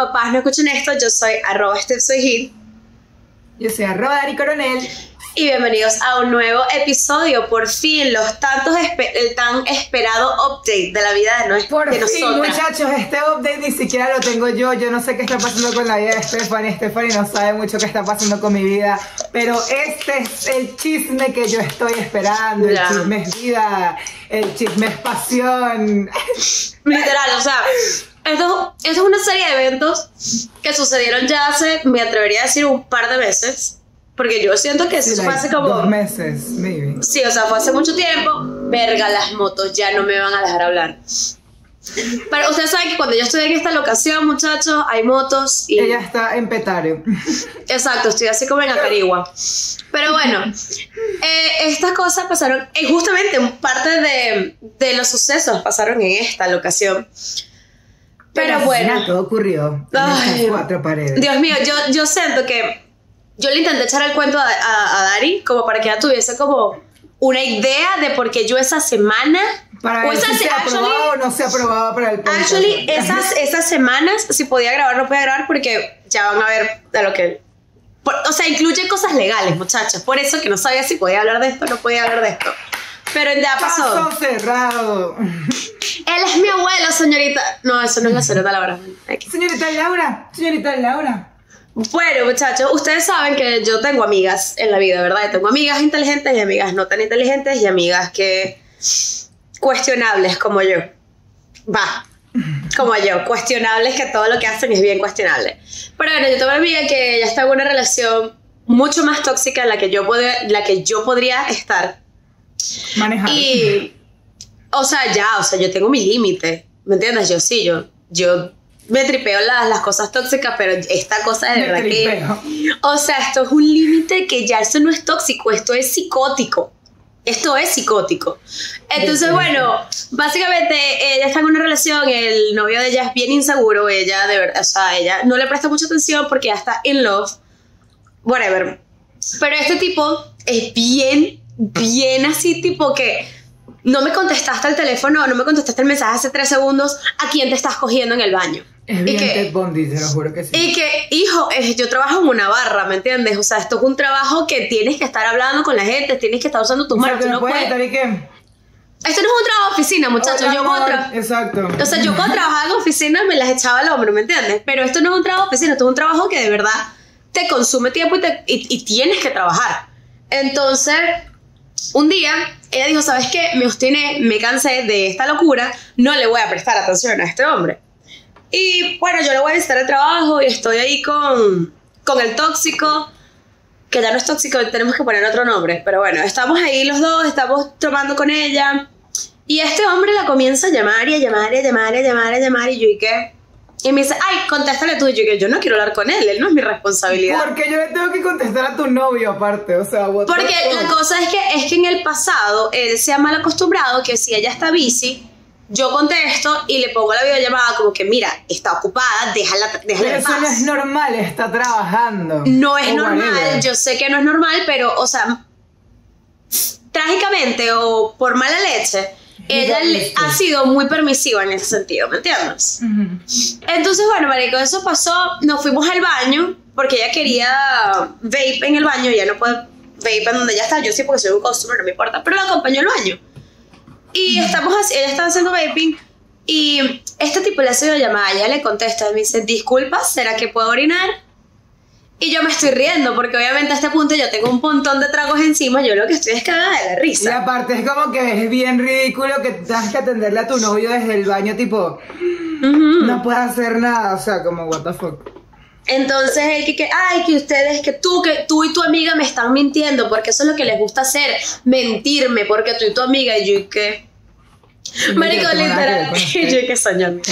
Papás No Escuchen Esto. Yo soy arroba Steph Soy Hit. Yo soy arroba Dari Coronel. Y bienvenidos a un nuevo episodio. Por fin, los tantos el tan esperado update de la vida de, no Por de fin, muchachos, este update ni siquiera lo tengo yo. Yo no sé qué está pasando con la vida de Stephanie. Stephanie no sabe mucho qué está pasando con mi vida. Pero este es el chisme que yo estoy esperando. El chisme es vida. El chisme es pasión. Literal, o sea, esto, esto es una serie de eventos que sucedieron ya hace, me atrevería a decir, un par de meses porque yo siento que eso fue hace como. Dos meses, maybe. Sí, o sea, fue hace mucho tiempo. Verga, las motos ya no me van a dejar hablar. Pero ustedes saben que cuando yo estoy en esta locación, muchachos, hay motos y. Ella está en Petario. Exacto, estoy así como en Acarigua. Pero bueno, eh, estas cosas pasaron. Y justamente parte de, de los sucesos pasaron en esta locación. Pero, bueno. Todo ocurrió en cuatro paredes. Dios mío, yo, yo siento que yo le intenté echar el cuento a, a, Dari como para que ella tuviese como una idea de por qué yo esa semana para ver si se aprobaba o no se aprobaba para el podcast. Actually, esas, esas semanas, si podía grabar, no podía grabar, porque ya van a ver de lo que. o sea, incluye cosas legales, muchachos. Por eso que no sabía si podía hablar de esto o no podía hablar de esto. Pero ya pasó. Paso cerrado. Él es mi abuelo, señorita. No, eso no es la señorita Laura. Señorita Laura, señorita Laura. Bueno, muchachos, ustedes saben que yo tengo amigas en la vida, ¿verdad? tengo amigas inteligentes y amigas no tan inteligentes y amigas que cuestionables como yo. Va, como yo, cuestionables que todo lo que hacen es bien cuestionable. Pero bueno, yo tengo una amiga que ya está en una relación mucho más tóxica en la que yo, la que yo podría estar. Manejar. Y, o sea, ya, o sea, yo tengo mi límite, ¿me entiendes? Yo sí, yo, yo me tripeo las, las cosas tóxicas, pero esta cosa de verdad que. O sea, esto es un límite que ya eso no es tóxico, esto es psicótico. Esto es psicótico. Entonces, bueno, básicamente ella está en una relación, el novio de ella es bien inseguro, ella de verdad, o sea, ella no le presta mucha atención porque ya está in love, whatever. Pero este tipo es bien, bien así, tipo que no me contestaste el teléfono, no me contestaste el mensaje hace tres segundos, ¿a quién te estás cogiendo en el baño? Es bien y que, lo juro que sí. Y que, hijo, yo trabajo en una barra, ¿me entiendes? O sea, esto es un trabajo que tienes que estar hablando con la gente, tienes que estar usando tus manos. No puedes qué? Esto no es un trabajo de oficina, muchachos. yo contra... Exacto. O sea, yo cuando trabajaba en oficina me las echaba al hombro, ¿me entiendes? Pero esto no es un trabajo de oficina, esto es un trabajo que de verdad te consume tiempo y, y tienes que trabajar. Entonces, un día ella dijo, ¿sabes qué? Me obstiné, me cansé de esta locura, no le voy a prestar atención a este hombre. Y bueno, yo le voy a visitar el trabajo y estoy ahí con, con el tóxico, que ya no es tóxico, tenemos que poner otro nombre, pero bueno, estamos ahí los dos, estamos tomando con ella. Y este hombre la comienza a llamar y a llamar y a llamar y a llamar y a llamar y yo y qué. Y me dice, ay, contéstale tú. Y yo, yo no quiero hablar con él, él no es mi responsabilidad. Porque yo le tengo que contestar a tu novio aparte, o sea, Porque la cosa es que, es que en el pasado él se ha mal acostumbrado que si ella está busy, yo contesto y le pongo la videollamada como que, mira, está ocupada, déjala, déjala Pero eso no es normal, está trabajando. No es normal, yo sé que no es normal, pero, o sea, trágicamente o por mala leche, ella ha sido muy permisiva en ese sentido, ¿me entiendes? Entonces, bueno, marico, eso pasó, nos fuimos al baño, porque ella quería vape en el baño, ya no puede vape en donde ella está, yo sí porque soy un customer, no me importa, pero la acompañó al baño. Y estamos así, ella estaba haciendo vaping y este tipo le hace una llamada, ella le contesta y me dice, disculpa, ¿será que puedo orinar? Y yo me estoy riendo porque obviamente a este punto yo tengo un montón de tragos encima, yo lo que estoy es cagada de la risa. Y aparte es como que es bien ridículo que tengas que atenderle a tu novio desde el baño tipo, no puedes hacer nada, o sea, como what the fuck. Entonces el que, que, ay, que ustedes, que tú, que tú y tu amiga me están mintiendo, porque eso es lo que les gusta hacer, mentirme, porque tú y tu amiga, y yo que... Marico, literal, yo que soñando.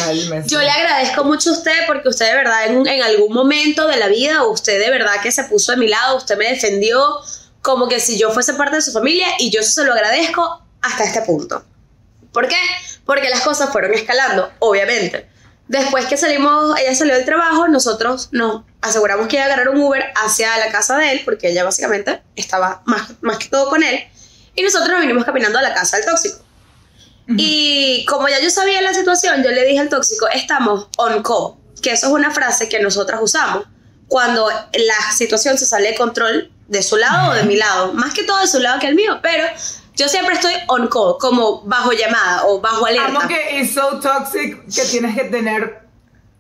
Yo le agradezco mucho a usted porque usted de verdad en, en, algún momento de la vida, usted de verdad que se puso de mi lado, usted me defendió como que si yo fuese parte de su familia y yo se lo agradezco hasta este punto. ¿Por qué? Porque las cosas fueron escalando, obviamente. Después que salimos, ella salió del trabajo, nosotros nos aseguramos que iba a agarrar un Uber hacia la casa de él, porque ella básicamente estaba más, más que todo con él, y nosotros nos vinimos caminando a la casa del tóxico. Y como ya yo sabía la situación, yo le dije al tóxico, estamos on call. que eso es una frase que nosotras usamos cuando la situación se sale de control de su lado o de mi lado, más que todo de su lado que el mío, pero yo siempre estoy on call, como bajo llamada o bajo alerta. Amo que es so toxic que tienes que tener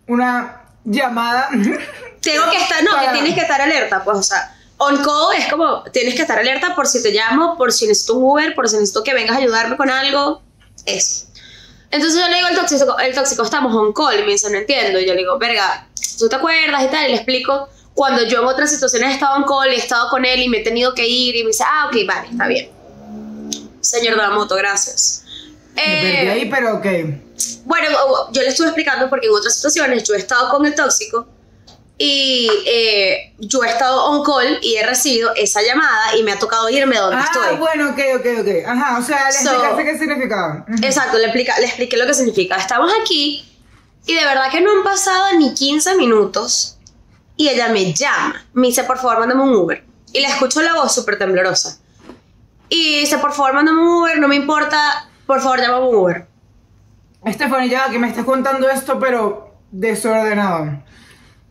una llamada. Tengo que estar, no, que Para- tienes que estar alerta, pues, o sea, on call es como, tienes que estar alerta por si te llamo, por si necesito un Uber, por si necesito que vengas a ayudarme con algo, eso. Entonces yo le digo al tóxico, el tóxico, estamos on call, y me dice, no entiendo, y yo le digo, verga, ¿tú te acuerdas y tal? Y le explico, cuando yo en otras situaciones he estado on call, he estado con él y me he tenido que ir, y me dice, ah, ok, vale, está bien. Señor de la moto, gracias. Me Eh, perdí ahí, pero ok. bueno, yo le estuve explicando porque en otras situaciones yo he estado con el tóxico y eh, yo he estado on call y he recibido esa llamada y me ha tocado irme donde Ah, estoy. bueno, ok, ok, ok. Ajá, o sea, le So- explicaste qué significaba. Exacto, le, explica, le expliqué lo que significa. Estamos aquí y de verdad que no han pasado ni 15 minutos y ella me llama. Me dice, por favor, mándame un Uber. Y le escucho la voz súper temblorosa. Y dice, por favor, mándame un Uber, no me importa, por favor, llámame un Uber. Stephanie, ya que me estás contando esto, pero desordenado.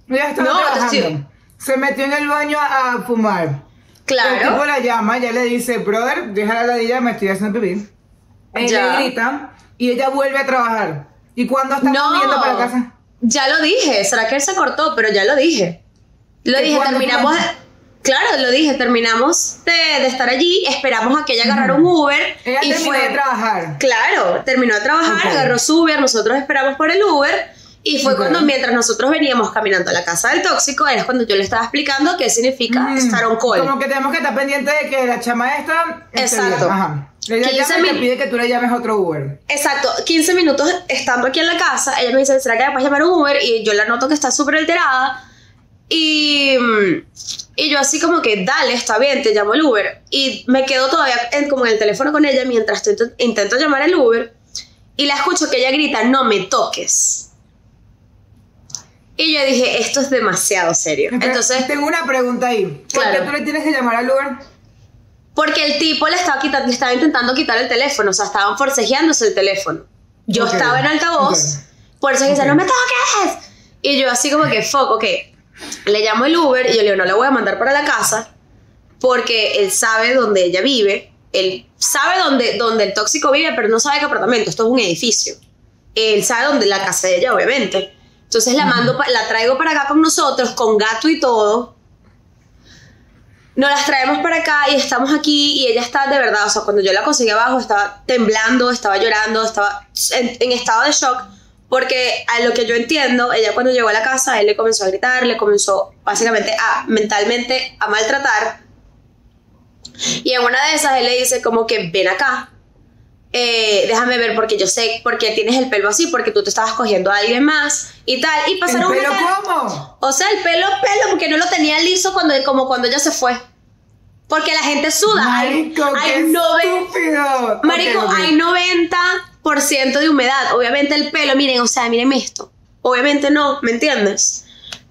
Ella estaba No, trabajando. sí. Se metió en el baño a, a fumar. El tipo Claro. la llama, ella le dice, brother, deja la ladilla, me estoy haciendo pipí. Le grita y ella vuelve a trabajar. ¿Y cuando está No, volviendo para casa? ya lo dije. ¿Será que él se cortó? Pero ya lo dije. Lo ¿Y dije, cuándo terminamos. fue? Claro, lo dije, terminamos de, de estar allí, esperamos a que ella agarrara un Uber. Ella y terminó fue. de trabajar. Claro, terminó de trabajar, Ok. agarró su Uber, nosotros esperamos por el Uber. Y fue Ok. cuando, mientras nosotros veníamos caminando a la casa del tóxico, es cuando yo le estaba explicando qué significa Mm, estar on call. Como que tenemos que estar pendientes de que la chama esta. Exacto. Ajá. Ella 15 llama y te pide que tú le llames otro Uber. Exacto, 15 minutos estando aquí en la casa, ella me dice, ¿será que puedes llamar un Uber? Y yo la noto que está súper alterada. Y, y yo así como que, dale, está bien, te llamo el Uber. Y me quedo todavía en, como en el teléfono con ella mientras intento, intento llamar el Uber. Y la escucho que ella grita, no me toques. Y yo dije, esto es demasiado serio. Entonces, tengo una pregunta ahí. ¿Por Claro. qué tú le tienes que llamar al Uber? Porque el tipo le estaba, quitando, le estaba intentando quitar el teléfono, o sea, estaban forcejeándose el teléfono. Yo estaba en altavoz, ok. por eso dice, no me toques. Y yo así como que, fuck, ok. Le llamo el Uber y yo le digo, no le voy a mandar para la casa porque él sabe dónde ella vive. Él sabe dónde, dónde el tóxico vive, pero no sabe qué apartamento. Esto es un edificio. Él sabe dónde la casa de ella, obviamente. Entonces la mando, la traigo para acá con nosotros, con gato y todo. Nos las traemos para acá y estamos aquí y ella está de verdad, o sea, cuando yo la conseguí abajo estaba temblando, estaba llorando, estaba en, en estado de shock porque a lo que yo entiendo, ella cuando llegó a la casa, él le comenzó a gritar, le comenzó básicamente a mentalmente a maltratar y en una de esas él le dice como que ven acá, eh, déjame ver porque yo sé por qué tienes el pelo así, porque tú te estabas cogiendo a alguien más y tal, y ¿El pasaron pelo una- cómo? o sea, el pelo, pelo, porque no lo tenía liso cuando, como cuando ella se fue. Porque la gente suda. Marico, hay qué estúpido. Marico, hay 90% de humedad. Obviamente el pelo, miren, o sea, miren esto. Obviamente no, ¿me entiendes?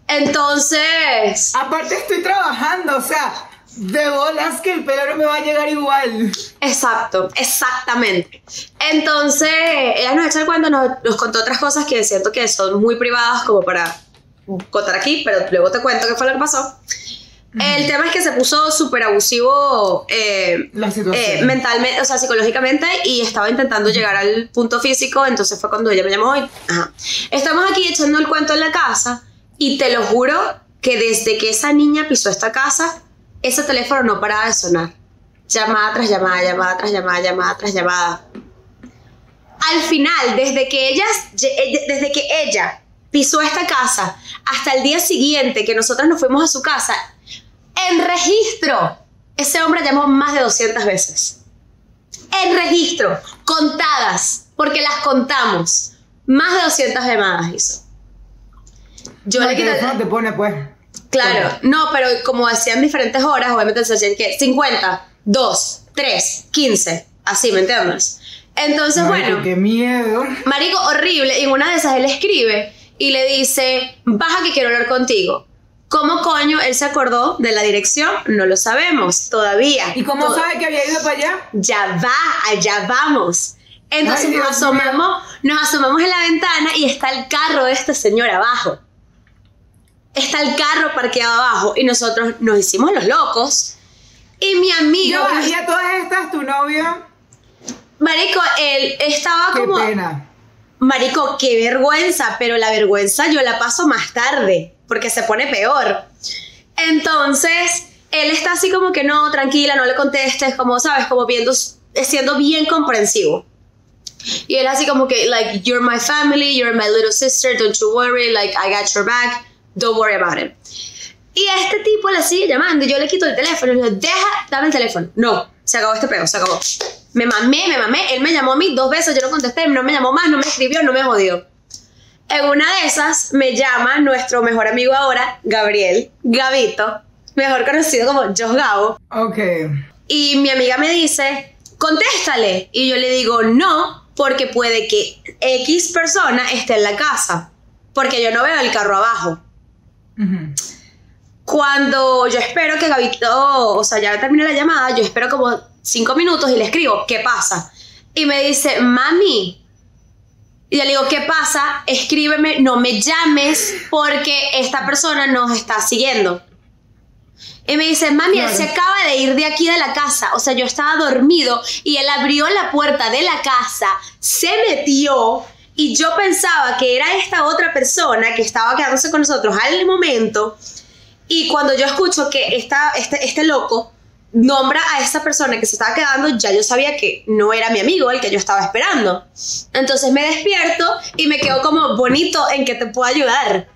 Entonces, Aparte estoy trabajando, o sea, de bolas que el pelo no me va a llegar igual. exacto, exactamente. Entonces, ella nos echa el cuento, nos, nos contó otras cosas que siento que son muy privadas como para contar aquí, pero luego te cuento qué fue lo que pasó. El tema es que se puso súper abusivo eh, eh, mentalmente, o sea, psicológicamente, y estaba intentando llegar al punto físico, entonces fue cuando ella me llamó y, ajá. Estamos aquí echando el cuento en la casa, y te lo juro que desde que esa niña pisó esta casa, ese teléfono no paraba de sonar. Llamada tras llamada, llamada tras llamada, llamada tras llamada. Al final, desde que ella, desde que ella pisó esta casa hasta el día siguiente que nosotros nos fuimos a su casa, en registro, ese hombre llamó más de 200 veces. En registro, contadas, porque las contamos. Más de 200 llamadas hizo. Yo No, le quité. te pone, pues. Claro, no, pero como decían diferentes horas, obviamente se decían que 50, 2, 3, 15, así, ¿me entiendes? Entonces, Marico, bueno, qué miedo. Marico, horrible. Y en una de esas él escribe y le dice, baja que quiero hablar contigo. ¿Cómo coño él se acordó de la dirección? No lo sabemos todavía. ¿Y cómo sabe que había ido para allá? Ya va, allá vamos. Entonces Ay, nos Dios asomamos, nos asomamos en la ventana y está el carro de este señor abajo. Está el carro parqueado abajo y nosotros nos hicimos los locos. Y mi amigo... Yo, ¿Y a todas estas tu novio? Marico, él estaba Qué como... pena. Marico, qué vergüenza, pero la vergüenza yo la paso más tarde, porque se pone peor. Entonces, él está así como que no, tranquila, no le contestes, como, ¿sabes? Como viendo, siendo bien comprensivo. Y él así como que, like, you're my family, you're my little sister, don't you worry, like, I got your back, don't worry about it. Y este tipo le sigue llamando, y yo le quito el teléfono, y le digo, deja, dame el teléfono. No, se acabó este pego, se acabó. Me mamé, me mamé, él me llamó a mí dos veces, yo no contesté, no me llamó más, no me escribió, no me jodió. En una de esas me llama nuestro mejor amigo ahora, Gabriel, Gabito, mejor conocido como Josh Gabo. Ok. Y mi amiga me dice, contéstale. Y yo le digo, no, porque puede que X persona esté en la casa. Porque yo no veo el carro abajo. Cuando yo espero que Gabito, o sea, ya termine la llamada, yo espero como cinco minutos y le escribo, ¿qué pasa? Y me dice, mami. Y yo le digo, ¿qué pasa? Escríbeme, no me llames porque esta persona nos está siguiendo. Y me dice, mami, él se acaba de ir de aquí de la casa. O sea, yo estaba dormido y él abrió la puerta de la casa, se metió y yo pensaba que era esta otra persona que estaba quedándose con nosotros al momento. Y cuando yo escucho que esta, este, este loco nombra a esa persona que se estaba quedando, ya yo sabía que no era mi amigo el que yo estaba esperando. Entonces me despierto y me quedo como bonito en que te puedo ayudar.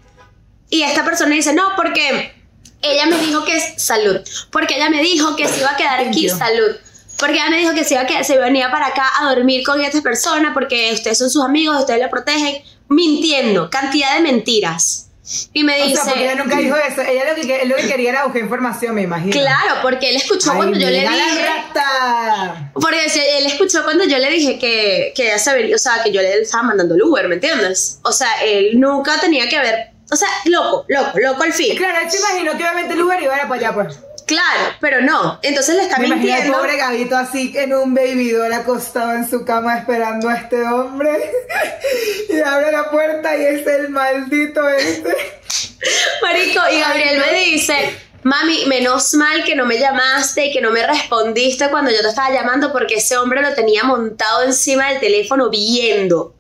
Y esta persona dice, no, porque ella me dijo que es salud. Porque ella me dijo que se iba a quedar aquí salud. Porque ella me dijo que se, iba a quedar- se venía para acá a dormir con esta persona porque ustedes son sus amigos, ustedes la protegen. Mintiendo, cantidad de mentiras. Y me O dice... sea, porque ella nunca dijo eso. Ella lo que, que- lo que quería era buscar información, me imagino. Claro, porque él escuchó Ay, cuando yo le la dije. rata. Porque él escuchó cuando yo le dije que, que ella se venía, o sea, que yo le estaba mandando el Uber, ¿me entiendes? O sea, él nunca tenía que haber. O sea, loco, loco, loco al fin. claro, él se imaginó que obviamente el Uber iba a ir para allá, pues. Claro, pero no. Entonces le está Me mintiendo. pobre Gabito así en un baby doll acostado en su cama esperando a este hombre. y abre la puerta y es el maldito este. Marico, y Gabriel me dice, mami, menos mal que no me llamaste y que no me respondiste cuando yo te estaba llamando porque ese hombre lo tenía montado encima del teléfono viendo.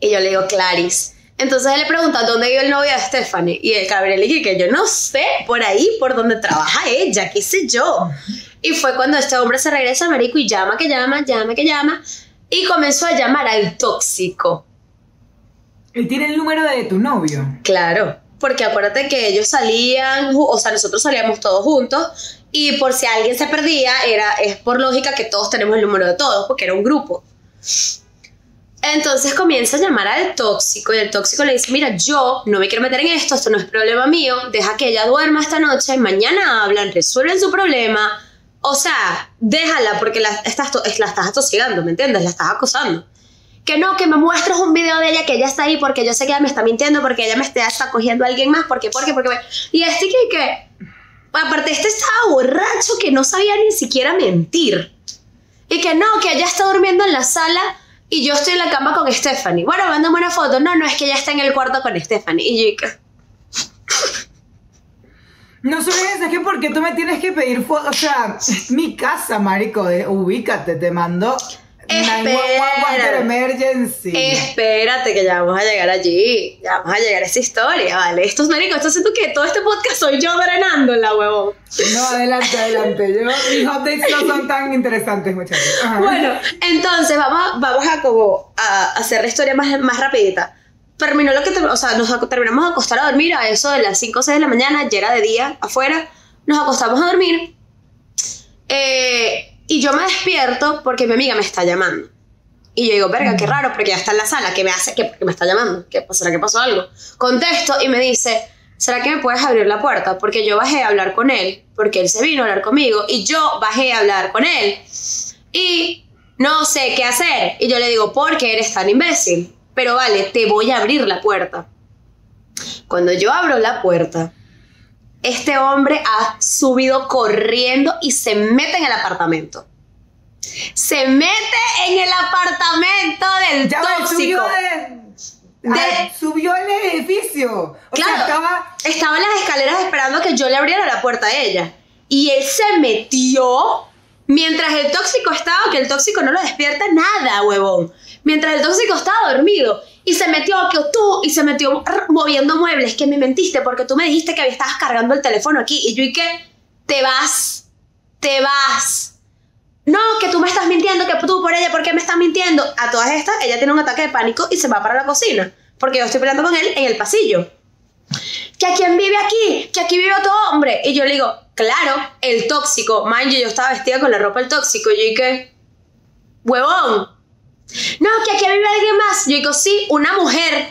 Y yo le digo, Claris. Entonces él le pregunta, ¿dónde vive el novio de Stephanie? Y el Gabriel le dije que yo no sé, por ahí, por donde trabaja ella, qué sé yo. Y fue cuando este hombre se regresa a Marico y llama, que llama, llama, que llama. Y comenzó a llamar al tóxico. Él tiene el número de tu novio. Claro, porque acuérdate que ellos salían, o sea, nosotros salíamos todos juntos y por si alguien se perdía, era, es por lógica que todos tenemos el número de todos, porque era un grupo. Entonces comienza a llamar al tóxico y el tóxico le dice, mira, yo no me quiero meter en esto, esto no es problema mío, deja que ella duerma esta noche, mañana hablan, resuelven su problema. O sea, déjala porque la estás, la estás atosigando, ¿me entiendes? La estás acosando que no, que me muestres un video de ella, que ella está ahí porque yo sé que ella me está mintiendo, porque ella me está, está cogiendo a alguien más, porque, porque, porque. Y este que, que, aparte, este estaba borracho que no sabía ni siquiera mentir. Y que no, que ella está durmiendo en la sala y yo estoy en la cama con Stephanie. Bueno, mándame una foto. No, no, es que ella está en el cuarto con Stephanie. Y No solo eso, es que porque tú me tienes que pedir fotos. O sea, mi casa, marico. eh, ubícate, te mando. 911 Espera. emergency. espérate que ya vamos a llegar allí. Ya vamos a llegar a esa historia, ¿vale? Estos maricos, esto siento que todo este podcast soy yo drenándola, huevón. No, adelante, adelante. Yo, mis updates no son tan interesantes, muchachos. Ajá. Bueno, entonces vamos, a- vamos a como a hacer la historia más, más rapidita. Terminó lo que, o sea, nos terminamos de acostar a dormir a eso de las 5 o 6 de la mañana, ya era de día afuera, nos acostamos a dormir eh, y yo me despierto porque mi amiga me está llamando. Y yo digo, verga, qué raro, porque ya está en la sala, ¿qué me hace? ¿Qué, qué me está llamando? ¿Qué, ¿Será que pasó algo? Contesto y me dice, ¿será que me puedes abrir la puerta? Porque yo bajé a hablar con él, porque él se vino a hablar conmigo y yo bajé a hablar con él y no sé qué hacer. Y yo le digo, ¿por qué eres tan imbécil? Pero vale, te voy a abrir la puerta. Cuando yo abro la puerta, este hombre ha subido corriendo y se mete en el apartamento. Se mete en el apartamento del Ya tóxico. subió de, subió el edificio. O claro, sea, estaba... estaba en las escaleras esperando que yo le abriera la puerta a ella. Y él se metió mientras el tóxico estaba, que el tóxico no lo despierta nada, huevón. Mientras el tóxico estaba dormido. Y se metió, que tú, y se metió moviendo muebles, que me mentiste porque tú me dijiste que estabas cargando el teléfono aquí. Y yo, ¿y qué? Te vas, te vas. No, que tú me estás mintiendo, que tú por ella, ¿por qué me estás mintiendo? A todas estas, ella tiene un ataque de pánico y se va para la cocina. Porque yo estoy peleando con él en el pasillo. ¿Que a quién vive aquí? ¿Que aquí vive otro hombre? Y yo le digo, claro, el tóxico. Man, yo, yo estaba vestida con la ropa del tóxico. Y yo dije, huevón. No, que aquí vive alguien más. Yo digo, sí, una mujer.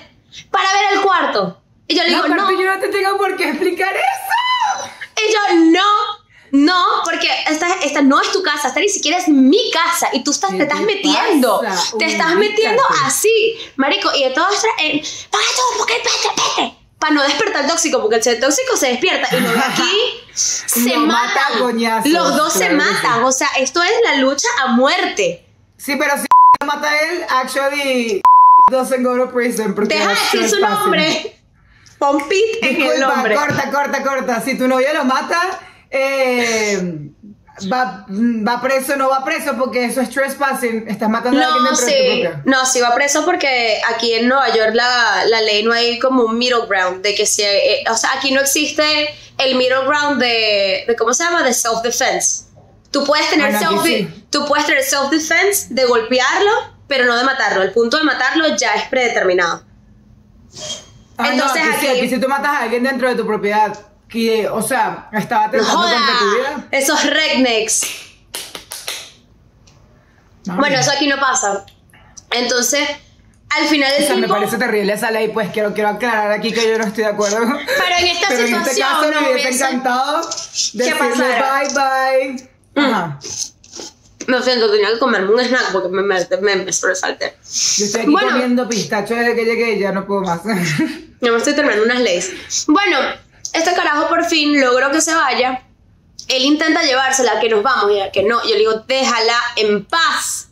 Para ver el cuarto. Y yo le digo, no. yo no te tengo por qué explicar eso. Y yo, no, no, porque esta, esta no es tu casa, esta ni siquiera es mi casa y tú estás, te estás metiendo, te estás metiendo así, marico, y de todo esto, eh, todo, porque para no despertar el tóxico, porque el tóxico se despierta y luego aquí se matan, los dos se matan, o sea, esto es la lucha a muerte. Sí, pero si mata él, actually doesn't go to prison. Deja de decir su nombre. Pompit en el nombre. Corta, corta, corta. Si tu novio lo mata, eh, va, va preso, no va preso porque eso es trespassing, estás matando a alguien dentro sí, de tu No, sí va preso porque aquí en Nueva York la, la ley no hay como un middle ground, de que si, eh, o sea, aquí no existe el middle ground de, de ¿cómo se llama? De self-defense. Tú puedes tener Ah, no, self, aquí sí. tú puedes tener self-defense de golpearlo, pero no de matarlo. El punto de matarlo ya es predeterminado. Ah, Entonces no, sí, aquí- aquí si tú matas a alguien dentro de tu propiedad, que, o sea, estaba joda, contra tu vida. esos rednecks. No, Bueno, eso aquí no pasa. Entonces, al final del o sea, me tiempo- parece terrible esa ley, pues quiero, quiero aclarar aquí que yo no estoy de acuerdo. Pero en esta Pero en este situación caso no me hubiese encantado decirle bye bye. Ajá. Lo siento, tenía que comerme un snack porque me, me, me, me sobresalté. Yo estoy aquí Bueno. comiendo pistacho desde que llegué y ya no puedo más. Ya me estoy terminando unas leyes. Bueno, este carajo por fin logró que se vaya. Él intenta llevársela, que nos vamos, y que no. Yo le digo, déjala en paz.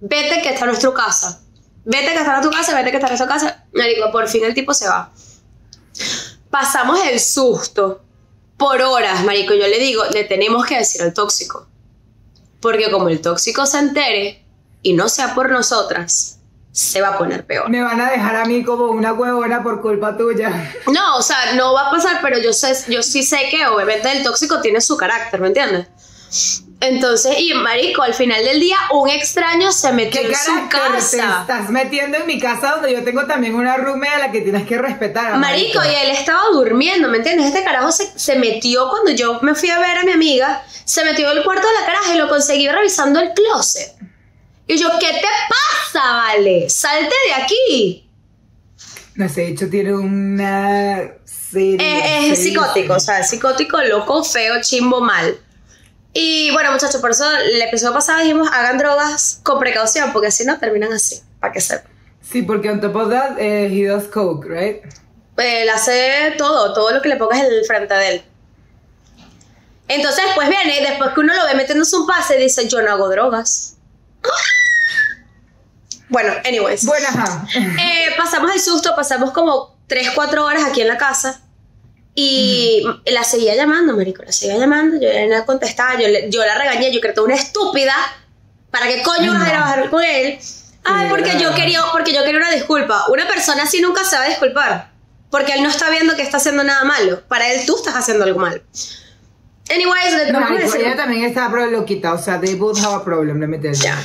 Vete que está en nuestra casa. Vete que está en tu casa, vete que está en nuestra casa. Le digo, por fin el tipo se va. Pasamos el susto por horas, marico. Yo le digo, le tenemos que decir al tóxico. Porque como el tóxico se entere y no sea por nosotras, se va a poner peor. me van a dejar a mí como una huevona por culpa tuya. No, o sea, no va a pasar, pero yo sé, yo sí sé que obviamente el tóxico tiene su carácter, ¿me entiendes? Entonces, y marico, al final del día, un extraño se metió ¿Qué en su carácter te casa. estás metiendo en mi casa donde yo tengo también una roomie a la que tienes que respetar? Marico, y él estaba durmiendo, ¿me entiendes? Este carajo se, se metió cuando yo me fui a ver a mi amiga, se metió en el cuarto de la caraja y lo conseguí revisando el closet. Y yo, ¿qué te pasa, vale? Salte de aquí. No sé, de hecho tiene una serie. Es, es serie- psicótico, o sea, psicótico, loco, feo, chimbo, mal. Y bueno, muchachos, por eso el episodio pasado dijimos hagan drogas con precaución, porque si no terminan así, para que sepan. Sí, porque on top of that, eh, he does coke, right? Él hace todo, todo lo que le pongas en el frente de él. Entonces, después viene, después que uno lo ve metiéndose un pase, dice: Yo no hago drogas. Bueno, anyways. Bueno, ajá. Eh, pasamos el susto, pasamos como 3, 4 horas aquí en la casa. Y la seguía llamando, marico, la seguía llamando. Yo ya no contestaba, yo, le- yo la regañé, yo creo que una estúpida. ¿Para qué coño vas a ir a no. bajar con él? Ay, porque yo, quería, porque yo quería una disculpa. Una persona así nunca se va a disculpar. Porque él no está viendo que está haciendo nada malo. Para él tú estás haciendo algo malo. Anyways, le No, ella también pro loquita, o sea, they both have a problem, let me tell you. Ya.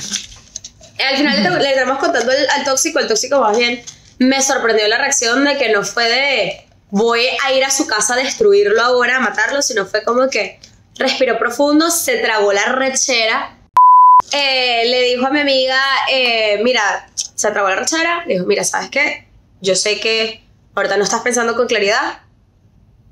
Al final le, le estamos contando al, al tóxico, el tóxico más bien me sorprendió la reacción de que no fue de voy a ir a su casa a destruirlo ahora, a matarlo, sino fue como que respiró profundo, se tragó la rechera, eh, le dijo a mi amiga, eh, mira, se tragó la rechera, le dijo, mira, ¿sabes qué? Yo sé que ahorita no estás pensando con claridad,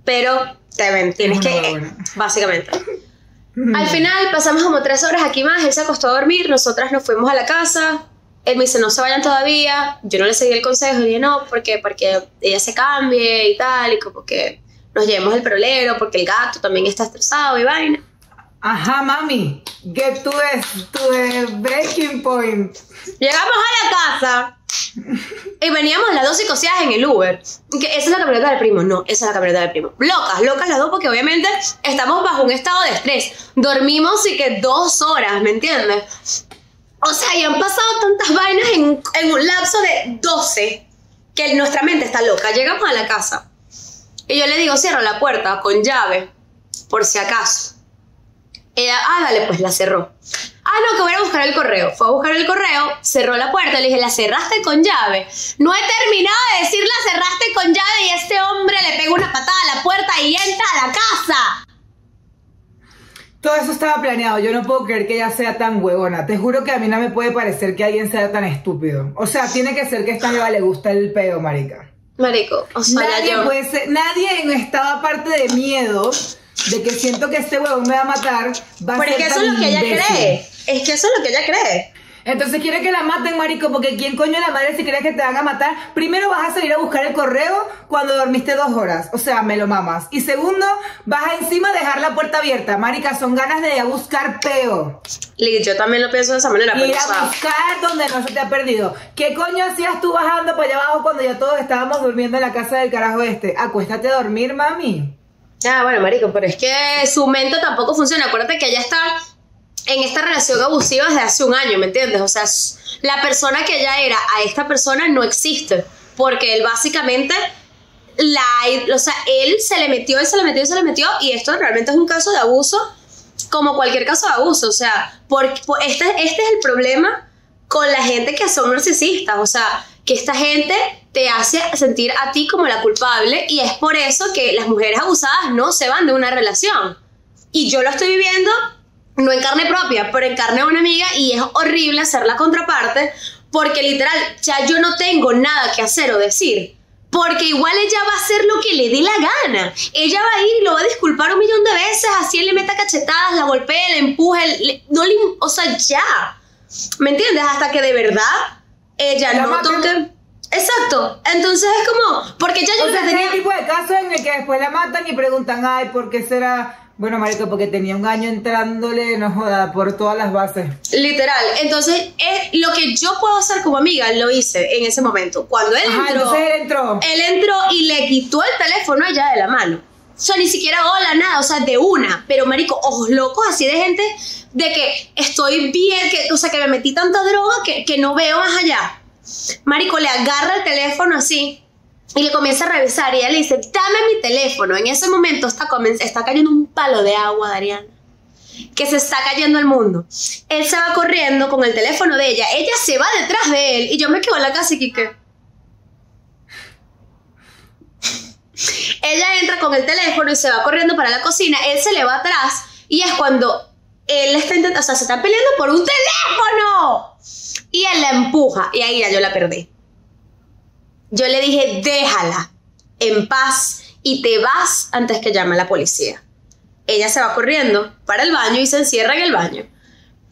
pero te ven, tienes que, buena. básicamente. Al final pasamos como tres horas aquí más, él se acostó a dormir, nosotras nos fuimos a la casa, él me dice no se vayan todavía, yo no le seguí el consejo, y dije no, porque, porque ella se cambie y tal, y como que nos llevemos el problero, porque el gato también está estresado y vaina. Ajá, mami. Get to the breaking point. Llegamos a la casa y veníamos las dos psicoseadas en el Uber. Que esa es la camioneta del primo. No, esa es la camioneta del primo. Locas, locas las dos porque obviamente estamos bajo un estado de estrés. Dormimos y que dos horas, ¿me entiendes? O sea, y han pasado tantas vainas en, un lapso de 12 que nuestra mente está loca. Llegamos a la casa y yo le digo, cierra la puerta con llave, por si acaso. Ella, ah, dale, pues la cerró. Ah, no, que voy a buscar el correo. Fue a buscar el correo, cerró la puerta, le dije, la cerraste con llave. No he terminado de decir la cerraste con llave y este hombre le pega una patada a la puerta y entra a la casa. Todo eso estaba planeado. Yo no puedo creer que ella sea tan huevona. Te juro que a mí no me puede parecer que alguien sea tan estúpido. O sea, tiene que ser que a esta jeva le gusta el pedo, marica. Marico, o sea, Nadie yo... puede ser, nadie en estado aparte de miedo, de que siento que este huevón me va a matar, va a Pero ser es que eso es lo que ella imbécil. cree. Es que eso es lo que ella cree. Entonces quiere que la maten, marico, porque ¿quién coño la madre si crees que te van a matar? Primero vas a salir a buscar el correo cuando dormiste dos horas, o sea, me lo mamas. Y segundo, vas a encima dejar la puerta abierta, marica, son ganas de ir a buscar peo. Yo también lo pienso de esa manera, Ir a buscar donde no se te ha perdido. ¿Qué coño hacías tú bajando para allá abajo cuando ya todos estábamos durmiendo en la casa del carajo este? Acuéstate a dormir, mami. Ah, bueno, marico, pero es que su mente tampoco funciona. Acuérdate que ella está en esta relación abusiva desde hace un año, ¿me entiendes? O sea, la persona que ella era a esta persona no existe. Porque él básicamente la, o sea, él se le metió, él se le metió, se le metió, y esto realmente es un caso de abuso, como cualquier caso de abuso. O sea, porque, por- este, este es el problema con la gente que son narcisistas. O sea, que esta gente te hace sentir a ti como la culpable, y es por eso que las mujeres abusadas no se van de una relación. Y yo lo estoy viviendo, no en carne propia, pero en carne de una amiga, y es horrible ser la contraparte, porque literal, ya yo no tengo nada que hacer o decir. Porque igual ella va a hacer lo que le dé la gana. Ella va a ir y lo va a disculpar un millón de veces, así él le meta cachetadas, la golpea, le empuja, le- no le, o sea, ya. ¿Me entiendes? Hasta que de verdad ella La no toque. Exacto. Entonces es como, porque ya yo O sea, tenía. tipo de caso en el que después la matan y preguntan, ay, ¿por qué será? Bueno, marico, porque tenía un año entrándole, no joda, por todas las bases. Literal. Entonces, eh, lo que yo puedo hacer como amiga, lo hice en ese momento. Cuando él Ajá, entró, entonces él entró. él entró y le quitó el teléfono a ella de la mano. O sea, ni siquiera hola, nada, o sea, de una. Pero, marico, ojos locos así de gente de que estoy bien, que, o sea, que me metí tanta droga que, que no veo más allá. Marico, le agarra el teléfono así y le comienza a revisar y ella le dice, dame mi teléfono. En ese momento está, está cayendo un palo de agua, Dariana que se está cayendo el mundo. Él se va corriendo con el teléfono de ella, ella se va detrás de él y yo me quedo en la casa y que Ella entra con el teléfono y se va corriendo para la cocina, él se le va atrás y es cuando él está intentando, o sea, se está peleando por un teléfono y él la empuja y ahí ya yo la perdí. Yo le dije, déjala en paz y te vas antes que llame a la policía ella se va corriendo para el baño y se encierra en el baño.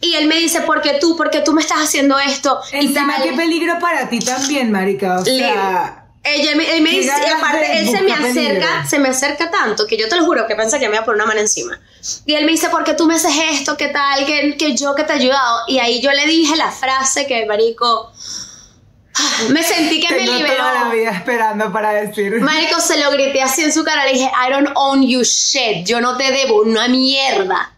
Y él me dice, ¿por qué tú? ¿Por qué tú me estás haciendo esto? Y Encima, tal. qué peligro para ti también, marica. O sea, Ella me, él me Qué dice, y aparte, él se me acerca, peligro. se me acerca tanto que yo te lo juro que piensa que me va a poner una mano encima. Y él me dice, ¿por qué tú me haces esto? ¿Qué tal? Que, que yo que te he ayudado. Y ahí yo le dije la frase que, marico, me sentí que me tengo liberó. toda la vida esperando para decir. Marico, se lo grité así en su cara. Le dije, I don't own you shit. Yo no te debo una mierda.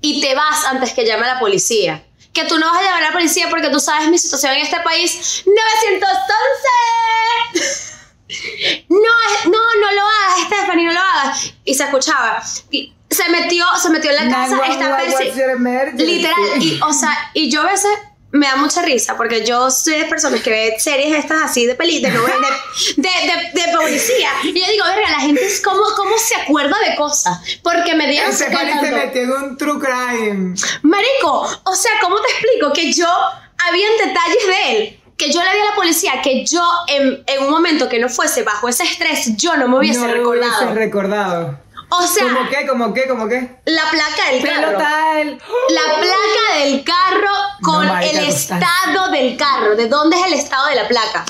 Y te vas antes que llame a la policía. Que tú no vas a llamar a la policía porque tú sabes mi situación en este país. 911. No, no, no lo hagas, Stephanie, no lo hagas. Y se escuchaba. Y se metió, se metió en la casa. 911, Está? Literal, y, o sea, y yo a veces me da mucha risa porque yo soy de personas que ve series estas así de peli, de, de, de, de policía. Y yo digo, verga, la gente es como, cómo se acuerda de cosas. Porque me dieron Stephanie se metió en un true crime. Marico, o sea, ¿cómo te explico? Que yo, habían detalles de él. Que yo le di a la policía que yo en, en un momento que no fuese bajo ese estrés, yo no me hubiese no recordado. hubiese recordado. O sea, ¿Cómo qué? ¿Cómo qué? ¿Cómo qué? la placa del carro. tal. La placa del carro con No, marica, el estado del carro. ¿De dónde es el estado de la placa?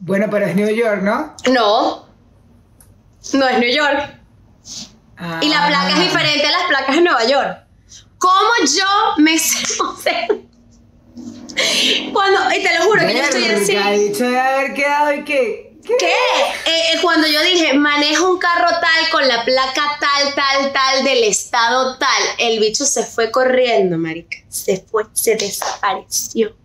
Bueno, pero es New York, ¿no? No. No es New York. Y la placa es Ah. diferente a las placas de Nueva York. ¿Cómo yo me sé? O sea, cuando, y te lo juro que yo estoy así. Verga, el dicho de haber quedado y que. ¿Qué? Eh, eh, cuando yo dije, manejo un carro tal con la placa tal, tal, tal del estado tal, el bicho se fue corriendo, marica. Se fue, se desapareció.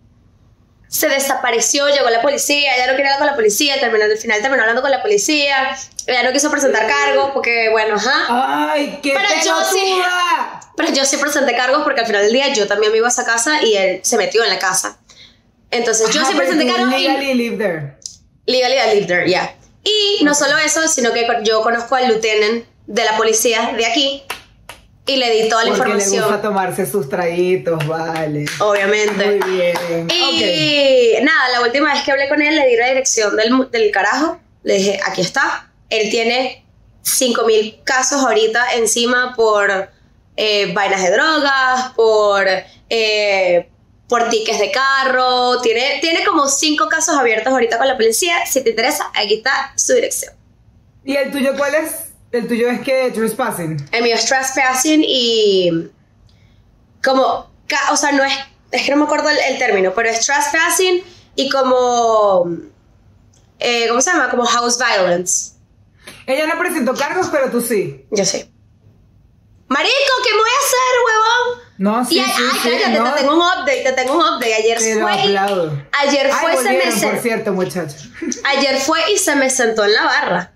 Se desapareció, llegó la policía, ya no quería hablar con la policía, terminó, al final terminó hablando con la policía, ya no quiso presentar cargos porque, bueno, ajá. ¡Ay, qué Pero yo sí-! Pero yo sí presenté cargos porque al final del día yo también me iba a esa casa y él se metió en la casa. Entonces yo sí presenté cargos y... I live there, yeah. Y no solo eso, sino que yo conozco al lieutenant de la policía de aquí y le di toda la Porque le gusta información. tomarse sus traguitos, vale. Obviamente. Muy bien. Y nada, la última vez que hablé con él le di la dirección del, del carajo. Le dije, aquí está. Él tiene 5.000 casos ahorita encima por eh, vainas de drogas, por, eh, por tickets de carro. Tiene, tiene como 5 casos abiertos ahorita con la policía. Si te interesa, aquí está su dirección. ¿Y el tuyo cuál es? El tuyo es que trespassing. El mío es trespassing y como, o sea, no es, es que no me acuerdo el, el término, pero es trespassing y como, eh, ¿cómo se llama? Como house violence. Ella no presentó cargos, pero tú sí. Yo sé. Marico, ¿qué me voy a hacer, huevón? No, sí, y ay, sí, ay, sí, cállate, no. te tengo un update, te tengo un update. Ayer Te fue, ayer Ay, fue, se me volvieron, se- por cierto, muchachos. ayer fue y se me sentó en la barra,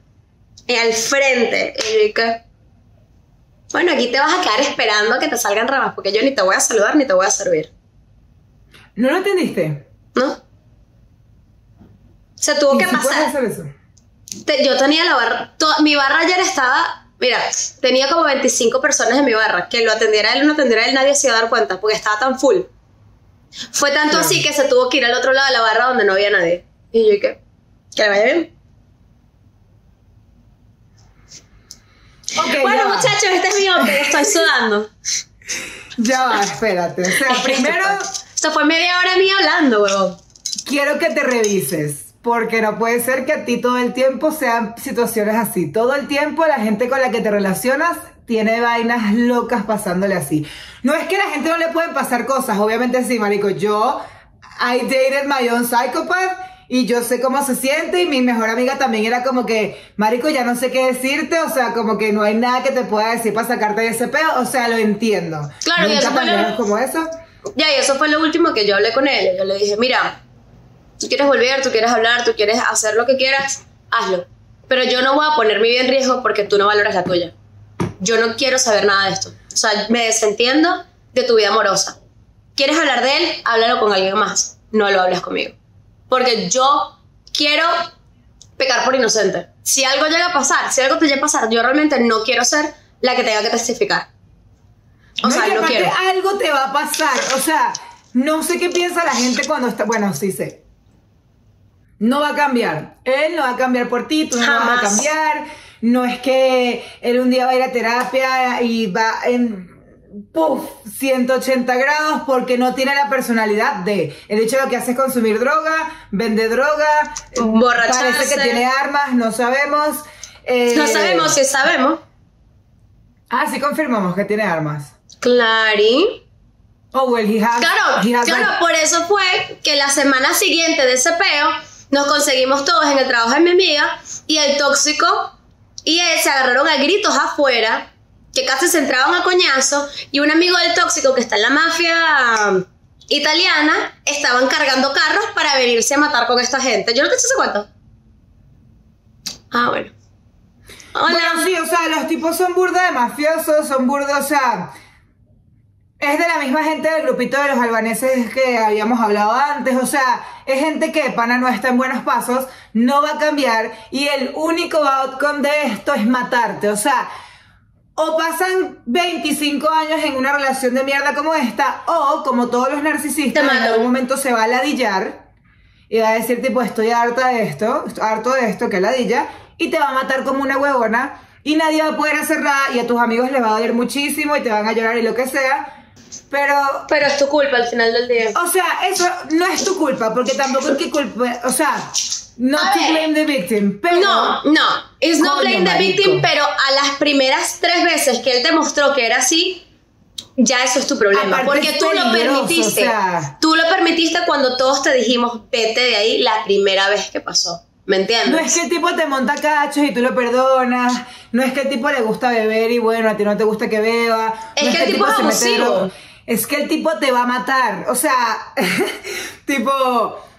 eh, al frente. Y dije, bueno, aquí te vas a quedar esperando a que te salgan ramas, porque yo ni te voy a saludar ni te voy a servir. ¿No lo entendiste? ¿No? Se tuvo ¿Y que si pasar. hacer eso? Te- yo tenía la barra. to- mi barra ayer estaba. Mira, tenía como 25 personas en mi barra. Que lo atendiera él o no atendiera él, nadie se iba a dar cuenta porque estaba tan full. Fue tanto así que se tuvo que ir al otro lado de la barra donde no había nadie. Y yo, ¿y ¿qué? Que le vaya bien. Ok, ya bueno, muchachos, este es mi hombre. Estoy sudando. Ya va, espérate. O sea, primero Esto fue media hora mía hablando, huevón. quiero que te revises. Porque no puede ser que a ti todo el tiempo sean situaciones así. Todo el tiempo la gente con la que te relacionas tiene vainas locas pasándole así. No es que a la gente no le pueden pasar cosas, obviamente sí, marico. Yo, I dated my own psychopath y yo sé cómo se siente y mi mejor amiga también era como que, marico, ya no sé qué decirte, o sea, como que no hay nada que te pueda decir para sacarte de ese peo, o sea, lo entiendo. Claro, y Nunca eso fue lo- como eso. Ya, y eso fue lo último que yo hablé con él. Yo le dije, mira, tú quieres volver, tú quieres hablar, tú quieres hacer lo que quieras, hazlo. Pero yo no voy a poner mi vida en riesgo porque tú no valoras la tuya. Yo no quiero saber nada de esto. O sea, me desentiendo de tu vida amorosa. ¿Quieres hablar de él? Háblalo con alguien más. No lo hables conmigo. Porque yo quiero pecar por inocente. Si algo llega a pasar, si algo te llega a pasar, yo realmente no quiero ser la que tenga que testificar. O No, sea, no quiero. algo te va a pasar. O sea, no sé qué piensa la gente cuando está. Bueno, sí sé. No va a cambiar. Él no va a cambiar por ti, tú no vas a Jamás. cambiar. No es que él un día va a ir a terapia y va en. Puff, 180 grados porque no tiene la personalidad de. El hecho de lo que hace es consumir droga, vende droga, Borracharse. parece que tiene armas, no sabemos. eh, No sabemos si sabemos. Ah, sí confirmamos que tiene armas. Clary. Oh, well, he has. Claro, he has claro, por eso fue que la semana siguiente de ese peo nos conseguimos todos en el trabajo de mi amiga y el tóxico y él se agarraron a gritos afuera que casi se entraban a coñazo y un amigo del tóxico que está en la mafia um, italiana estaban cargando carros para venirse a matar con esta gente. Yo no te eché ese cuento. Ah, bueno. Hola. Bueno, sí, o sea, los tipos son burda de mafiosos, son burda, o sea. Es de la misma gente del grupito de los albaneses que habíamos hablado antes, o sea, es gente que pana no está en buenos pasos, no va a cambiar y el único outcome de esto es matarte, o sea, o pasan 25 años en una relación de mierda como esta, o como todos los narcisistas, en algún momento se va a ladillar y va a decir tipo, estoy harta de esto, harto de esto, que ladilla, y te va a matar como una huevona, y nadie va a poder hacer nada, y a tus amigos les va a doler muchísimo, y te van a llorar y lo que sea, pero... Pero es tu culpa al final del día. O sea, eso no es tu culpa, porque tampoco es que culpa, o sea, no to ver. blame the victim, pero... No, no. It's not Coño, blame the marico. victim, pero a las primeras tres veces que él demostró que era así, ya eso es tu problema. Aparte porque es tú lo permitiste. o sea. Tú lo permitiste cuando todos te dijimos, vete de ahí la primera vez que pasó. ¿Me entiendes? No es que el tipo te monta cachos y tú lo perdonas. No es que el tipo le gusta beber y bueno, a ti no te gusta que beba. Es no que el tipo es se mete abusivo. Es que el tipo te va a matar. O sea, tipo.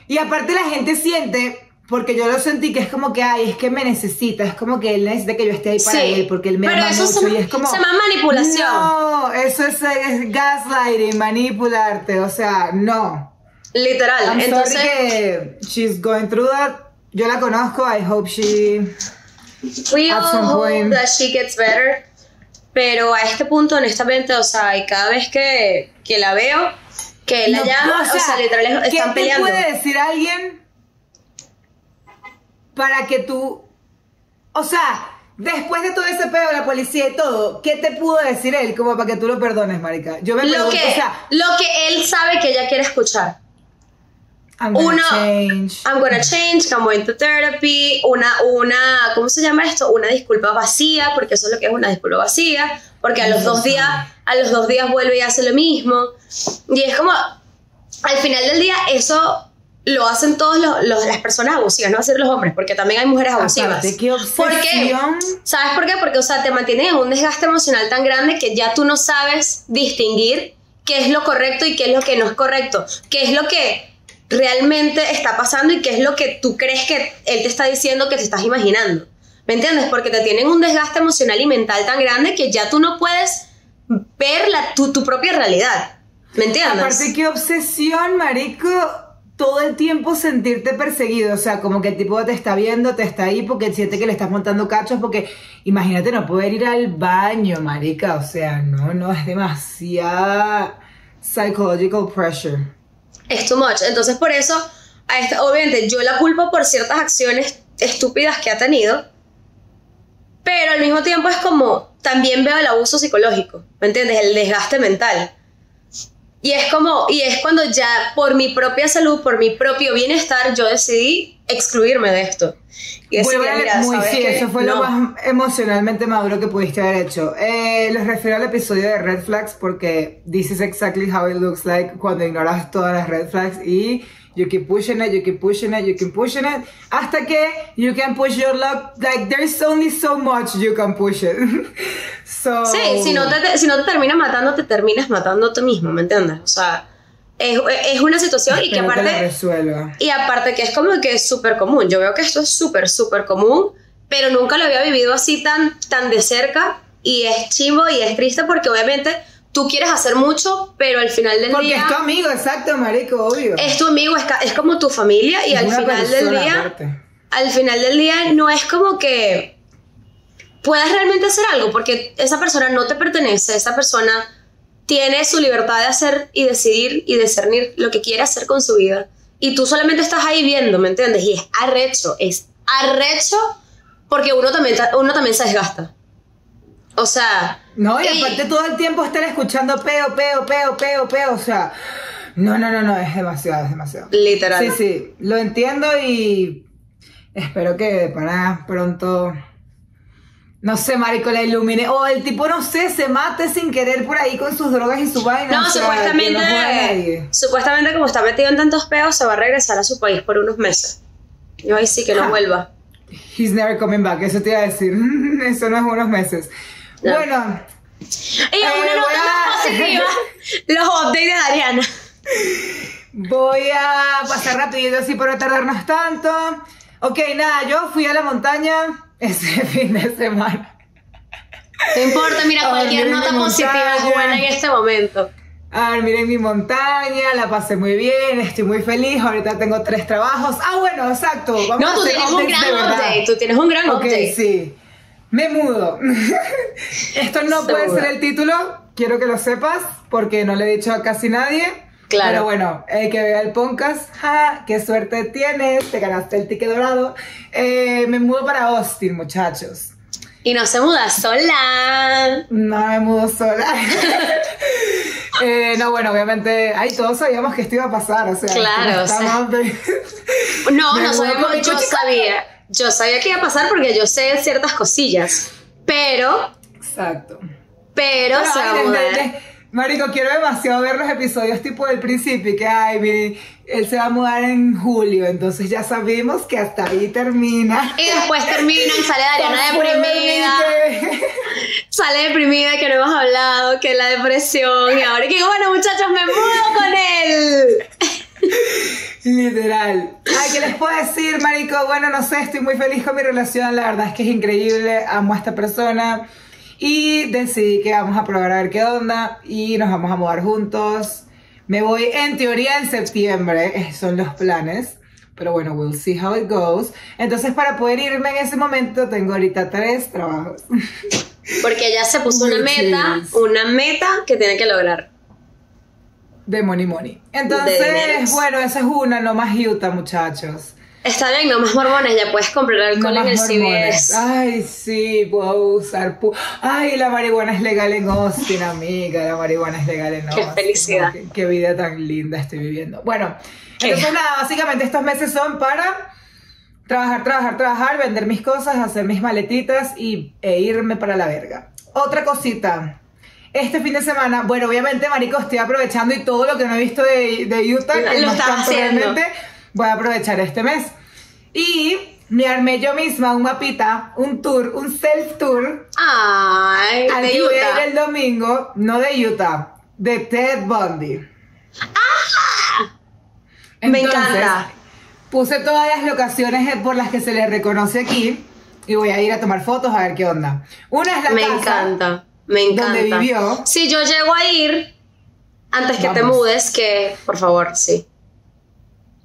Y aparte la gente siente. Porque yo lo sentí que es como que, ay, es que me necesita, es como que él necesita que yo esté ahí para Sí, él, porque él me pero ama eso mucho y es como... se llama manipulación. No, eso es, es gaslighting, manipularte, o sea, no. Literal. I'm Entonces, sorry que she's going through that. Yo la conozco, I hope she... we all hope that she gets better. Pero a este punto, honestamente, o sea, y cada vez que, que la veo, que la No, llama, no, o sea, literal, ¿qué están peleando. puede decir alguien para que tú... O sea, después de todo ese pedo de la policía y todo, ¿qué te pudo decir él como para que tú lo perdones, marica? Yo me Lo pregunto, que, o sea, lo que él sabe que ella quiere escuchar. I'm gonna Uno, change. I'm gonna change, I'm going to therapy, una, una, ¿cómo se llama esto? Una disculpa vacía, porque eso es lo que es una disculpa vacía, porque a los dos días, a los dos días vuelve y hace lo mismo. Y es como, al final del día, eso lo hacen todas las personas abusivas, no ser los hombres, porque también hay mujeres abusivas. Aparte, ¿Por qué? ¿Sabes por qué? Porque, o sea, te mantienen en un desgaste emocional tan grande que ya tú no sabes distinguir qué es lo correcto y qué es lo que no es correcto, qué es lo que realmente está pasando y qué es lo que tú crees que él te está diciendo que te estás imaginando. ¿Me entiendes? Porque te tienen un desgaste emocional y mental tan grande que ya tú no puedes ver la, tu, tu propia realidad. ¿Me entiendes? Aparte, qué obsesión, marico, todo el tiempo sentirte perseguido. O sea, como que el tipo te está viendo, te está ahí porque siente que le estás montando cachos. Porque imagínate no poder ir al baño, marica. O sea, no, no, es demasiada psychological pressure. Es too much. Entonces, por eso, a esta, obviamente, yo la culpo por ciertas acciones estúpidas que ha tenido, pero al mismo tiempo es como, también veo el abuso psicológico, ¿me entiendes? El desgaste mental. Y es como, y es cuando ya por mi propia salud, por mi propio bienestar, yo decidí excluirme de esto. Y mira, muy, ¿sabes sí, eso fue lo No. más emocionalmente maduro que pudiste haber hecho. Eh, les refiero al episodio de Red Flags porque this is exactly how it looks like cuando ignoras todas las red flags y you keep pushing it, you keep pushing it, you keep pushing it, hasta que you can push your luck, like there's only so much you can push it. so, Sí, si no, te, si no te terminas matando, te terminas matando tú mismo, ¿me entiendes? O sea, es, es una situación y que que aparte... resuelva. Y aparte que es como que es súper común. Yo veo que esto es súper, súper común, pero nunca lo había vivido así tan, tan de cerca. Y es chimbo y es triste porque obviamente tú quieres hacer mucho, pero al final del Porque día es tu amigo, exacto, marico, obvio. es tu amigo, es, es como tu familia y Es al final del día, aparte. al final del día no es como que puedas realmente hacer algo porque esa persona no te pertenece, esa persona tiene su libertad de hacer y decidir y discernir lo que quiere hacer con su vida. Y tú solamente estás ahí viendo, ¿me entiendes? Y es arrecho, es arrecho porque uno también, ta- uno también se desgasta. O sea... No, y y- aparte todo el tiempo estar escuchando peo, peo, peo, peo, peo, o sea, no, no, no, no, es demasiado, es demasiado. Literal. Sí, sí, lo entiendo y espero que para pronto, no sé, marico, la ilumine, o el tipo, no sé, se mate sin querer por ahí con sus drogas y su vaina. No, o sea, supuestamente, no nadie. supuestamente como está metido en tantos peos, se va a regresar a su país por unos meses. Yo ahí sí que no Ja. vuelva. He's never coming back, eso te iba a decir, eso no es unos meses. No. Bueno, Y Eh, una nota voy a- más positiva, los updates de Ariana. Voy a pasar rapidito así para no tardarnos tanto. Ok, nada, yo fui a la montaña ese fin de semana. No importa, mira, cualquier nota positiva es buena en este momento. A ver, miren mi montaña, la pasé muy bien, estoy muy feliz. Ahorita tengo tres trabajos. Ah, bueno, exacto. Vamos No, a tú hacer tienes un gran update, tú tienes un gran update. sí. Me mudo. Esto no puede ser el título, quiero que lo sepas, porque no le he dicho a casi nadie. Claro. Pero bueno, el que vea el podcast, ja, qué suerte tienes, te ganaste el ticket dorado. Eh, me mudo para Austin, muchachos. Y no se muda sola. No me mudo sola. Eh, no, bueno, obviamente, ahí todos sabíamos que esto iba a pasar, o sea, Claro, o sea. de- No, no sabemos, yo sabía. Yo sabía que iba a pasar porque yo sé ciertas cosillas. Pero, Exacto. pero Bueno, se va a mudar. Marico, quiero demasiado ver los episodios tipo del principio y que, ay, mire, él se va a mudar en julio, entonces ya sabemos que hasta ahí termina. Y después termina y sale Ariana deprimida. sale deprimida que no hemos hablado, que la depresión. Y ahora que bueno, muchachos, me mudo con él. Literal. Ay, ¿qué les puedo decir, marico? Bueno, no sé, estoy muy feliz con mi relación, la verdad es que es increíble, amo a esta persona y decidí que vamos a probar a ver qué onda y nos vamos a mudar juntos. Me voy en teoría en septiembre, son los planes. Pero bueno, we'll see how it goes. Entonces, para poder irme en ese momento, tengo ahorita tres trabajos. Porque ella se puso una meta, una meta que tiene que lograr de Money Money. Entonces, bueno, esa es una, no más Utah, muchachos. Está bien, no más mormones, ya puedes comprar alcohol en el CVS. Ay, sí, puedo usar. Ay, la marihuana es legal en Austin, amiga. La marihuana es legal en Austin. Qué felicidad. qué, vida tan linda estoy viviendo. Bueno, entonces nada, básicamente estos meses son para trabajar, trabajar, trabajar, vender mis cosas, hacer mis maletitas y, e irme para la verga. Otra cosita este fin de semana, bueno, obviamente, marico, estoy aprovechando y todo lo que no he visto de, de Utah, que lo no haciendo. voy a aprovechar este mes. Y me armé yo misma un mapita, un tour, un self tour. Ay, al de Utah. el domingo, no de Utah, de Ted Bundy. ¡Ah! me encanta. Puse todas las locaciones por las que se le reconoce aquí y voy a ir a tomar fotos a ver qué onda. Una es la me casa. Me encanta. Me encanta. Donde vivió. Si yo llego a ir antes que te mudes, que por favor, sí.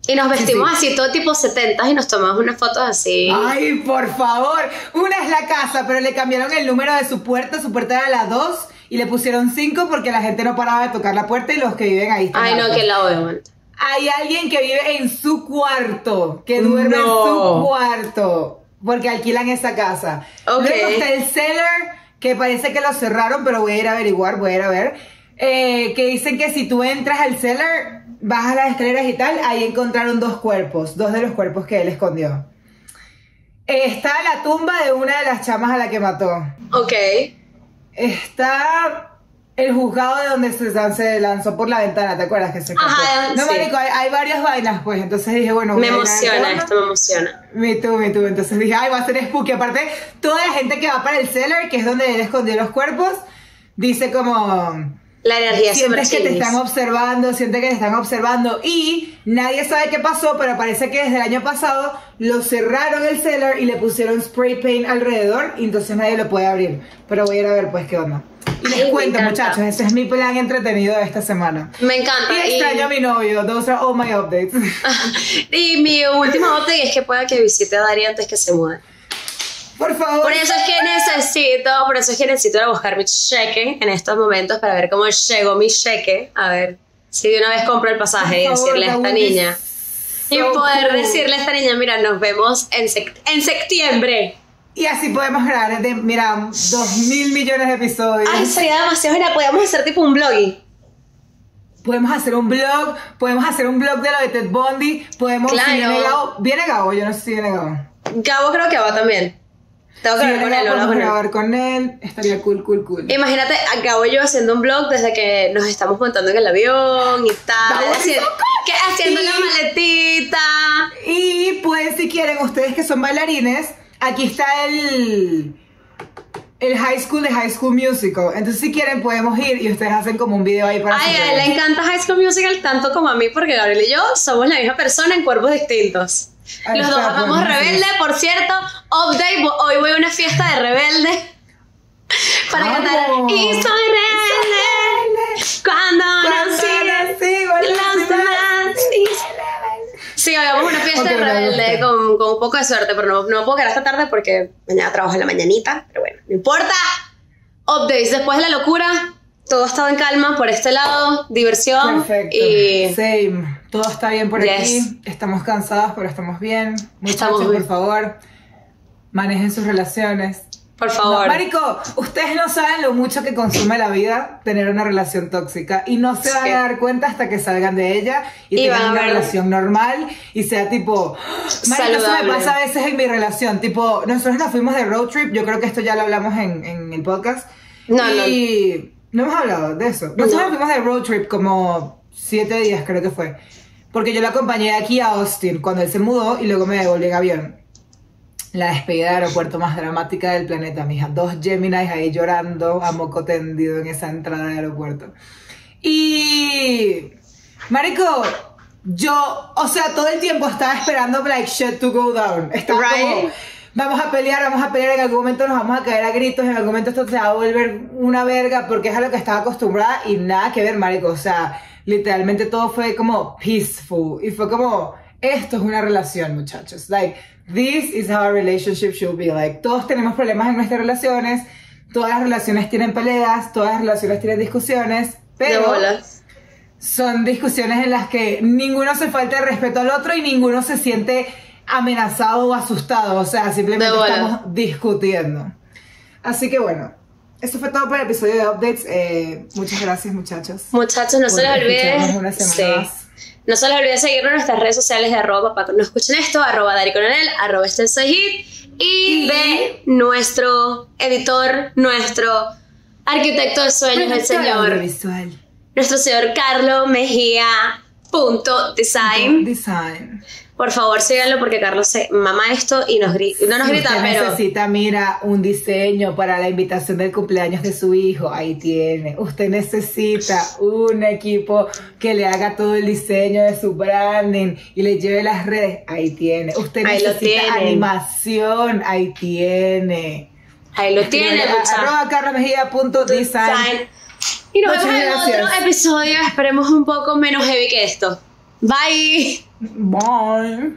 Y nos vestimos así, todo tipo 70 y nos tomamos unas fotos así. Ay, por favor. Una es la casa, pero le cambiaron el número de su puerta. Su puerta era la 2 y le pusieron 5 porque la gente no paraba de tocar la puerta y los que viven ahí están. Ay, no, que la veo. Hay alguien que vive en su cuarto, que duerme en su cuarto, porque alquilan esa casa. Ok. Luego está el cellar, que parece que lo cerraron, pero voy a ir a averiguar, voy a ir a ver. Eh, que dicen que si tú entras al cellar, bajas las escaleras y tal, ahí encontraron dos cuerpos, dos de los cuerpos que él escondió. Está la tumba de una de las chamas a la que mató. Ok. Está el juzgado de donde se, se lanzó por la ventana, ¿te acuerdas que se escapó? Ajá, No, sí. marico, hay, hay varias vainas, pues, entonces dije, bueno... Me emociona, esto me emociona. Me tú, me tú. Entonces dije, ay, va a ser spooky. Aparte, toda la gente que va para el cellar, que es donde él escondió los cuerpos, dice como... La energía es Sientes que te están observando, sientes que te están observando y nadie sabe qué pasó, pero parece que desde el año pasado lo cerraron el cellar y le pusieron spray paint alrededor y entonces nadie lo puede abrir. Pero voy a ir a ver pues qué onda. Y les Ay, cuento muchachos, ese es mi plan entretenido de esta semana. Me encanta. Y extraño a mi novio, those are all my updates. y mi último update es que pueda que visite a Dari antes que se mude. Por favor. Por eso es que necesito, por eso es que necesito ir a buscar mi cheque en estos momentos para ver cómo llegó mi cheque. A ver si de una vez compro el pasaje y decirle a esta niña. Y poder cool. decirle a esta niña, mira, nos vemos en, sec- en septiembre. Y así podemos grabar, de, mira, dos mil millones de episodios. Ay, sería demasiado, mira, podríamos hacer tipo un vlog. Podemos hacer un blog, podemos hacer un blog de lo de Ted Bundy, podemos... Claro. Si viene Gabo, ¿viene Gabo? Yo no sé si viene Gabo. Gabo creo que va también. Tengo que Si hablar con él, con él. grabar con él, estaría cool, cool, cool. Imagínate, acabo yo haciendo un blog desde que nos estamos montando en el avión y tal, Vamos, haciendo, que, haciendo Y- la maletita. Y pues si quieren, ustedes que son bailarines, aquí está el... El High School de High School Musical. Entonces, si quieren, podemos ir y ustedes hacen como un video ahí para Ay, a él le encanta High School Musical tanto como a mí, porque Gabriel y yo somos la misma persona en cuerpos distintos. Los dos amamos pues, Rebelde, por cierto. Update, hoy voy a una fiesta de Rebelde para Vamos. cantar Y soy rebelde cuando nací los demás. Sí, hoy vamos a una fiesta Ok, de Rebelde con, con un poco de suerte, pero no, no puedo quedar esta tarde porque mañana trabajo en la mañanita, pero bueno, no importa. Updates, después de la locura, todo ha estado en calma por este lado, diversión Perfecto. y Same. Todo está bien por Yes. aquí. Estamos cansados, pero estamos bien. Muchachos, Estamos por favor, manejen sus relaciones. por favor. No, Marico, ustedes no saben lo mucho que consume la vida tener una relación tóxica y no se van Sí. a dar cuenta hasta que salgan de ella y, tengan una relación normal y sea tipo... Marico, eso me pasa a veces en mi relación. Tipo, nosotros nos fuimos de road trip, yo creo que esto ya lo hablamos en, en el podcast. No, y No hemos hablado de eso. Nosotros fuimos de road trip como siete días, creo que fue. Porque yo lo acompañé aquí a Austin cuando él se mudó y luego me devolví en avión. La despedida de aeropuerto más dramática del planeta, mija. Dos Geminis ahí llorando a moco tendido en esa entrada de aeropuerto. Y. Marico, yo, o sea, todo el tiempo estaba esperando like shit to go down. Estaba como, vamos a pelear, vamos a pelear, en algún momento nos vamos a caer a gritos, en algún momento esto se va a volver una verga porque es a lo que estaba acostumbrada y nada que ver, marico. O sea, literalmente todo fue como peaceful y fue como, esto es una relación, muchachos. Like, this is how a relationship should be. Like, todos tenemos problemas en nuestras relaciones, todas las relaciones tienen peleas, todas las relaciones tienen discusiones, pero son discusiones en las que ninguno se falta el respeto al otro y ninguno se siente amenazado o asustado. O sea, simplemente estamos discutiendo. Así que bueno, esto fue todo por el episodio de Updates. Eh, muchas gracias, muchachos. Muchachos, no se les olvide. Sí. No se les olvide seguirnos en nuestras redes sociales de arroba para que no escuchen esto, arroba Dari Coronel, arroba este y, y de nuestro editor, nuestro arquitecto de sueños, el señor. Visual. Nuestro señor Carlos Mejía. Punto design. design. Por favor, síganlo porque Carlos se mama esto y nos grita, no nos grita, usted pero... necesita, mira, un diseño para la invitación del cumpleaños de su hijo, ahí tiene. Usted necesita un equipo que le haga todo el diseño de su branding y le lleve las redes, ahí tiene. Usted necesita animación, ahí tiene. Ahí lo tiene, Arroba carlosmejía.design. Y nos vemos en otro episodio, esperemos un poco menos heavy que esto. Bye. Bye.